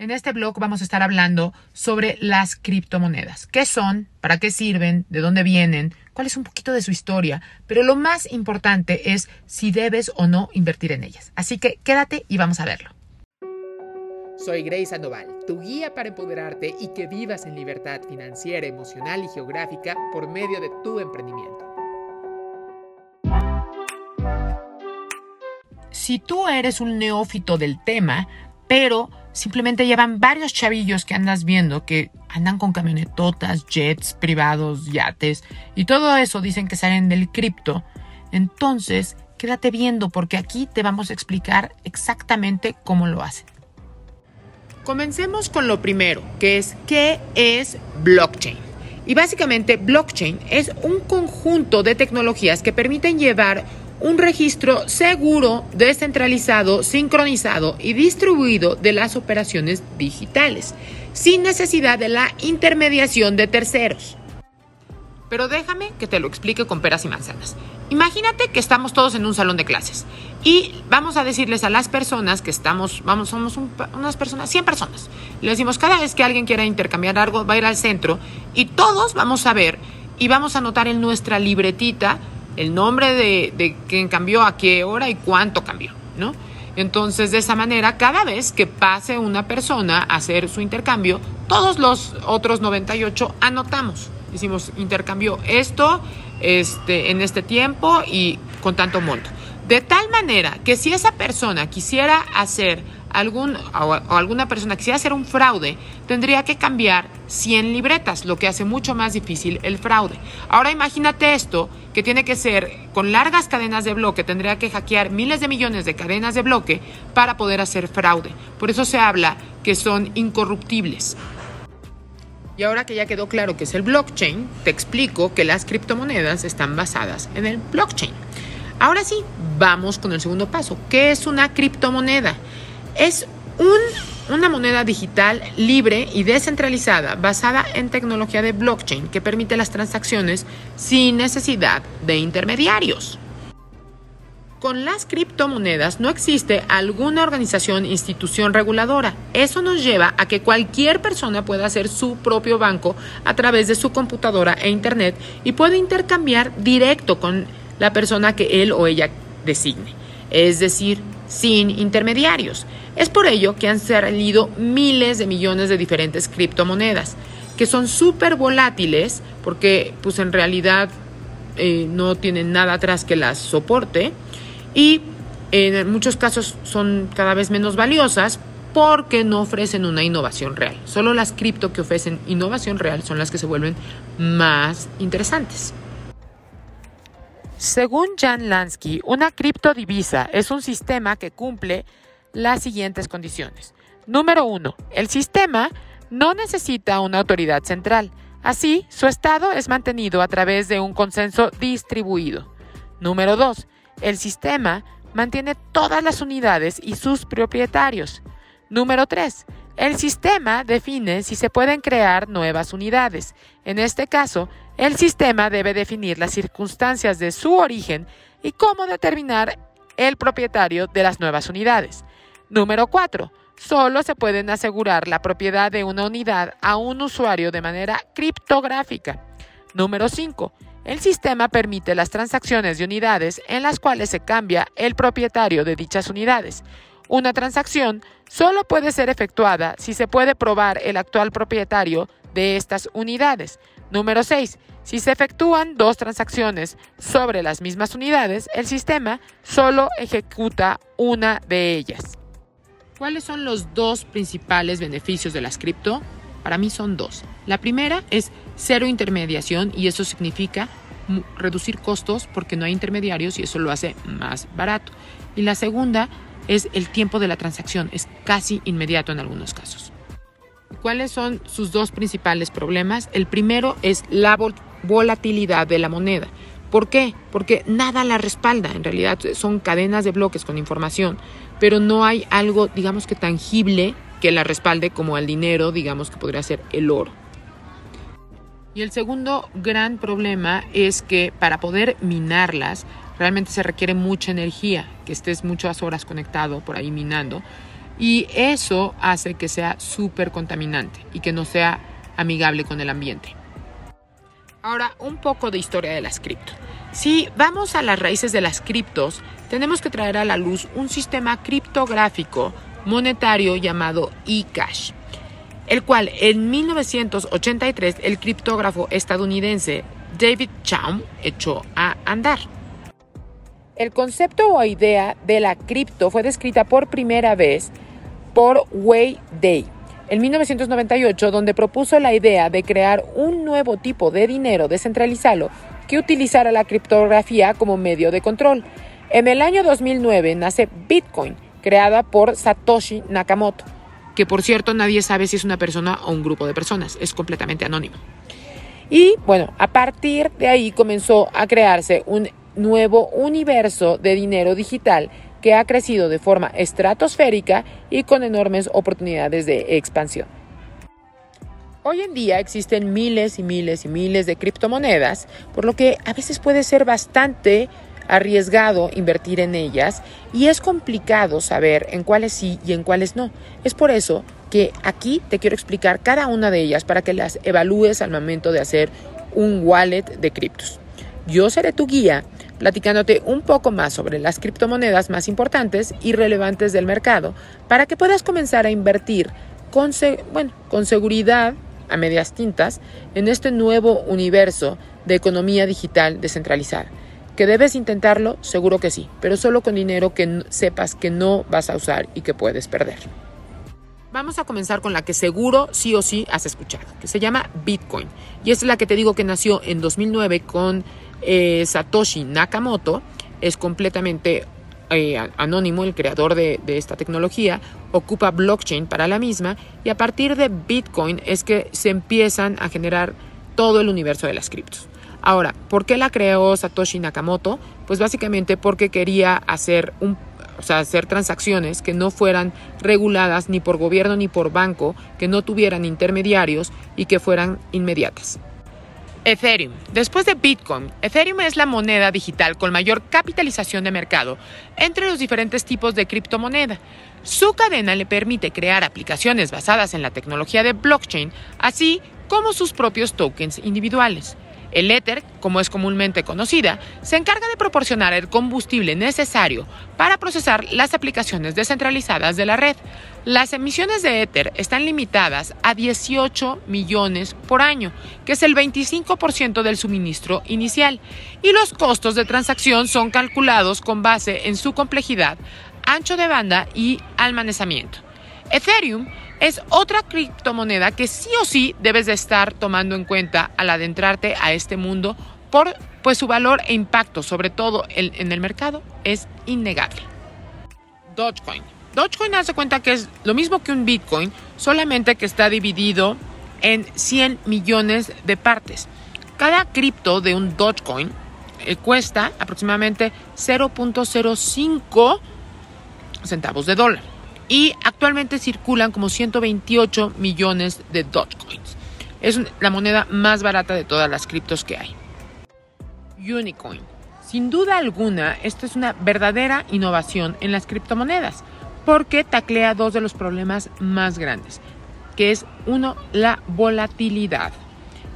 En este blog vamos a estar hablando sobre las criptomonedas. ¿Qué son? ¿Para qué sirven? ¿De dónde vienen? ¿Cuál es un poquito de su historia? Pero lo más importante es si debes o no invertir en ellas. Así que quédate y vamos a verlo. Soy Grace Sandoval, tu guía para empoderarte y que vivas en libertad financiera, emocional y geográfica por medio de tu emprendimiento. Si tú eres un neófito del tema, pero simplemente llevan varios chavillos que andas viendo que andan con camionetotas, jets privados, yates y todo eso dicen que salen del cripto. Entonces, quédate viendo porque aquí te vamos a explicar exactamente cómo lo hacen. Comencemos con lo primero, que es qué es blockchain. Y básicamente blockchain es un conjunto de tecnologías que permiten llevar un registro seguro, descentralizado, sincronizado y distribuido de las operaciones digitales, sin necesidad de la intermediación de terceros. Pero déjame que te lo explique con peras y manzanas. Imagínate que estamos todos en un salón de clases y vamos a decirles a las personas que estamos, vamos, somos unas personas, 100 personas. Le decimos, cada vez que alguien quiera intercambiar algo, va a ir al centro y todos vamos a ver y vamos a anotar en nuestra libretita el nombre de, de quién cambió, a qué hora y cuánto cambió, ¿no? Entonces, de esa manera, cada vez que pase una persona a hacer su intercambio, todos los otros 98 anotamos. Decimos, intercambió esto este, en este tiempo y con tanto monto. De tal manera que si esa persona quisiera hacer algún, o, alguna persona quisiera hacer un fraude, tendría que cambiar 100 libretas, lo que hace mucho más difícil el fraude. Ahora imagínate esto, que tiene que ser con largas cadenas de bloque, tendría que hackear miles de millones de cadenas de bloque para poder hacer fraude. Por eso se habla que son incorruptibles. Y ahora que ya quedó claro que es el blockchain, te explico que las criptomonedas están basadas en el blockchain. Ahora sí, vamos con el segundo paso. ¿Qué es una criptomoneda? Es una moneda digital libre y descentralizada basada en tecnología de blockchain que permite las transacciones sin necesidad de intermediarios. Con las criptomonedas no existe alguna organización, institución reguladora. Eso nos lleva a que cualquier persona pueda hacer su propio banco a través de su computadora e internet y puede intercambiar directo con la persona que él o ella designe. Es decir, sin intermediarios. Es por ello que han salido miles de millones de diferentes criptomonedas, que son súper volátiles, porque pues en realidad eh, no tienen nada atrás que las soporte, y en muchos casos son cada vez menos valiosas porque no ofrecen una innovación real. Solo las cripto que ofrecen innovación real son las que se vuelven más interesantes. Según Jan Lansky, una criptodivisa es un sistema que cumple las siguientes condiciones. Número uno, el sistema no necesita una autoridad central. Así, su estado es mantenido a través de un consenso distribuido. Número dos, el sistema mantiene todas las unidades y sus propietarios. Número 3. El sistema define si se pueden crear nuevas unidades. En este caso, el sistema debe definir las circunstancias de su origen y cómo determinar el propietario de las nuevas unidades. Número 4. Solo se pueden asegurar la propiedad de una unidad a un usuario de manera criptográfica. Número 5. El sistema permite las transacciones de unidades en las cuales se cambia el propietario de dichas unidades. Una transacción solo puede ser efectuada si se puede probar el actual propietario de estas unidades. Número 6. Si se efectúan dos transacciones sobre las mismas unidades, el sistema solo ejecuta una de ellas. ¿Cuáles son los dos principales beneficios de las cripto? Para mí son dos. La primera es cero intermediación y eso significa reducir costos porque no hay intermediarios y eso lo hace más barato. Y la segunda es el tiempo de la transacción, es casi inmediato en algunos casos. ¿Cuáles son sus dos principales problemas? El primero es la volatilidad de la moneda. ¿Por qué? Porque nada la respalda. En realidad son cadenas de bloques con información, pero no hay algo, digamos que tangible que la respalde como el dinero, digamos que podría ser el oro. Y el segundo gran problema es que para poder minarlas realmente se requiere mucha energía, que estés muchas horas conectado por ahí minando. y eso hace que sea súper contaminante y que no sea amigable con el ambiente. Ahora, un poco de historia de las cripto. Si vamos a las raíces de las criptos, tenemos que traer a la luz un sistema criptográfico monetario llamado eCash, el cual en 1983 el criptógrafo estadounidense David Chaum echó a andar. El concepto o idea de la cripto fue descrita por primera vez por Wei Day en 1998, donde propuso la idea de crear un nuevo tipo de dinero descentralizado que utilizara la criptografía como medio de control. En el año 2009 nace Bitcoin, creada por Satoshi Nakamoto, que por cierto nadie sabe si es una persona o un grupo de personas, es completamente anónimo. Y bueno, a partir de ahí comenzó a crearse un nuevo universo de dinero digital que ha crecido de forma estratosférica y con enormes oportunidades de expansión. Hoy en día existen miles y miles y miles de criptomonedas, por lo que a veces puede ser bastante arriesgado invertir en ellas y es complicado saber en cuáles sí y en cuáles no. Es por eso que aquí te quiero explicar cada una de ellas para que las evalúes al momento de hacer un wallet de criptos. Yo seré tu guía platicándote un poco más sobre las criptomonedas más importantes y relevantes del mercado para que puedas comenzar a invertir con, seguridad a medias tintas en este nuevo universo de economía digital descentralizada. ¿Que debes intentarlo? Seguro que sí, pero solo con dinero que sepas que no vas a usar y que puedes perder. Vamos a comenzar con la que seguro sí o sí has escuchado, que se llama Bitcoin. Y es la que te digo que nació en 2009 con eh, Satoshi Nakamoto. Es completamente eh, anónimo, el creador de, esta tecnología, ocupa blockchain para la misma y a partir de Bitcoin es que se empiezan a generar todo el universo de las criptos. Ahora, ¿por qué la creó Satoshi Nakamoto? Pues básicamente porque quería hacer hacer transacciones que no fueran reguladas ni por gobierno ni por banco, que no tuvieran intermediarios y que fueran inmediatas. Ethereum. Después de Bitcoin, Ethereum es la moneda digital con mayor capitalización de mercado entre los diferentes tipos de criptomoneda. Su cadena le permite crear aplicaciones basadas en la tecnología de blockchain, así como sus propios tokens individuales. El Ether, como es comúnmente conocida, se encarga de proporcionar el combustible necesario para procesar las aplicaciones descentralizadas de la red. Las emisiones de Ether están limitadas a 18 millones por año, que es el 25% del suministro inicial, y los costos de transacción son calculados con base en su complejidad, ancho de banda y almacenamiento. Ethereum es otra criptomoneda que sí o sí debes de estar tomando en cuenta al adentrarte a este mundo por pues su valor e impacto, sobre todo en el mercado, es innegable. Dogecoin. Dogecoin hace cuenta que es lo mismo que un Bitcoin, solamente que está dividido en 100 millones de partes. Cada cripto de un Dogecoin eh, cuesta aproximadamente 0.05 centavos de dólar y actualmente circulan como 128 millones de Dogecoins. Es la moneda más barata de todas las criptos que hay. Unicoin. Sin duda alguna, esta es una verdadera innovación en las criptomonedas porque taclea dos de los problemas más grandes, que es uno, la volatilidad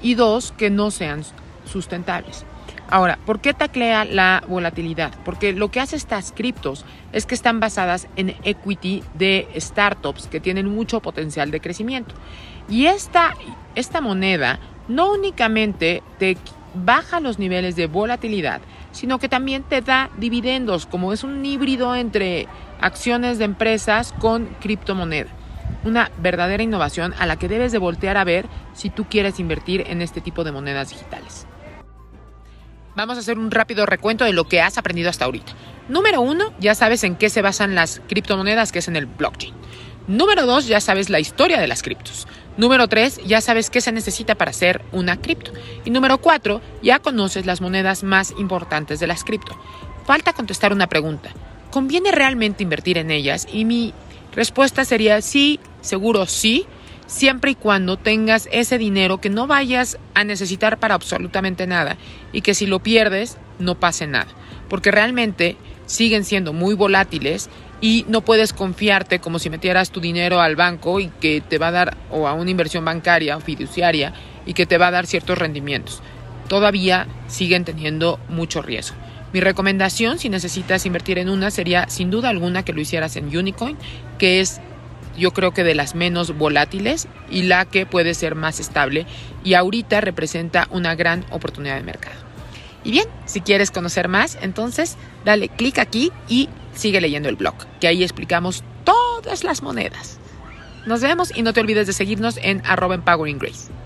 y dos, que no sean sustentables. Ahora, ¿por qué taclea la volatilidad? Porque lo que hace estas criptos es que están basadas en equity de startups que tienen mucho potencial de crecimiento. Y esta, esta moneda no únicamente te baja los niveles de volatilidad, sino que también te da dividendos, como es un híbrido entre acciones de empresas con criptomoneda. Una verdadera innovación a la que debes de voltear a ver si tú quieres invertir en este tipo de monedas digitales. Vamos a hacer un rápido recuento de lo que has aprendido hasta ahorita. Número uno, ya sabes en qué se basan las criptomonedas, que es en el blockchain. Número dos, ya sabes la historia de las criptos. Número tres, ya sabes qué se necesita para hacer una cripto. Y número cuatro, ya conoces las monedas más importantes de las cripto. Falta contestar una pregunta. ¿Conviene realmente invertir en ellas? Y mi respuesta sería sí, seguro sí, siempre y cuando tengas ese dinero que no vayas a necesitar para absolutamente nada y que si lo pierdes no pase nada, porque realmente siguen siendo muy volátiles y no puedes confiarte como si metieras tu dinero al banco y que te va a dar o a una inversión bancaria o fiduciaria y que te va a dar ciertos rendimientos. Todavía siguen teniendo mucho riesgo. Mi recomendación si necesitas invertir en una sería sin duda alguna que lo hicieras en Unicoin, que es yo creo que de las menos volátiles y la que puede ser más estable y ahorita representa una gran oportunidad de mercado. Y bien, si quieres conocer más, entonces dale clic aquí y sigue leyendo el blog, que ahí explicamos todas las monedas. Nos vemos y no te olvides de seguirnos en arroba Grace.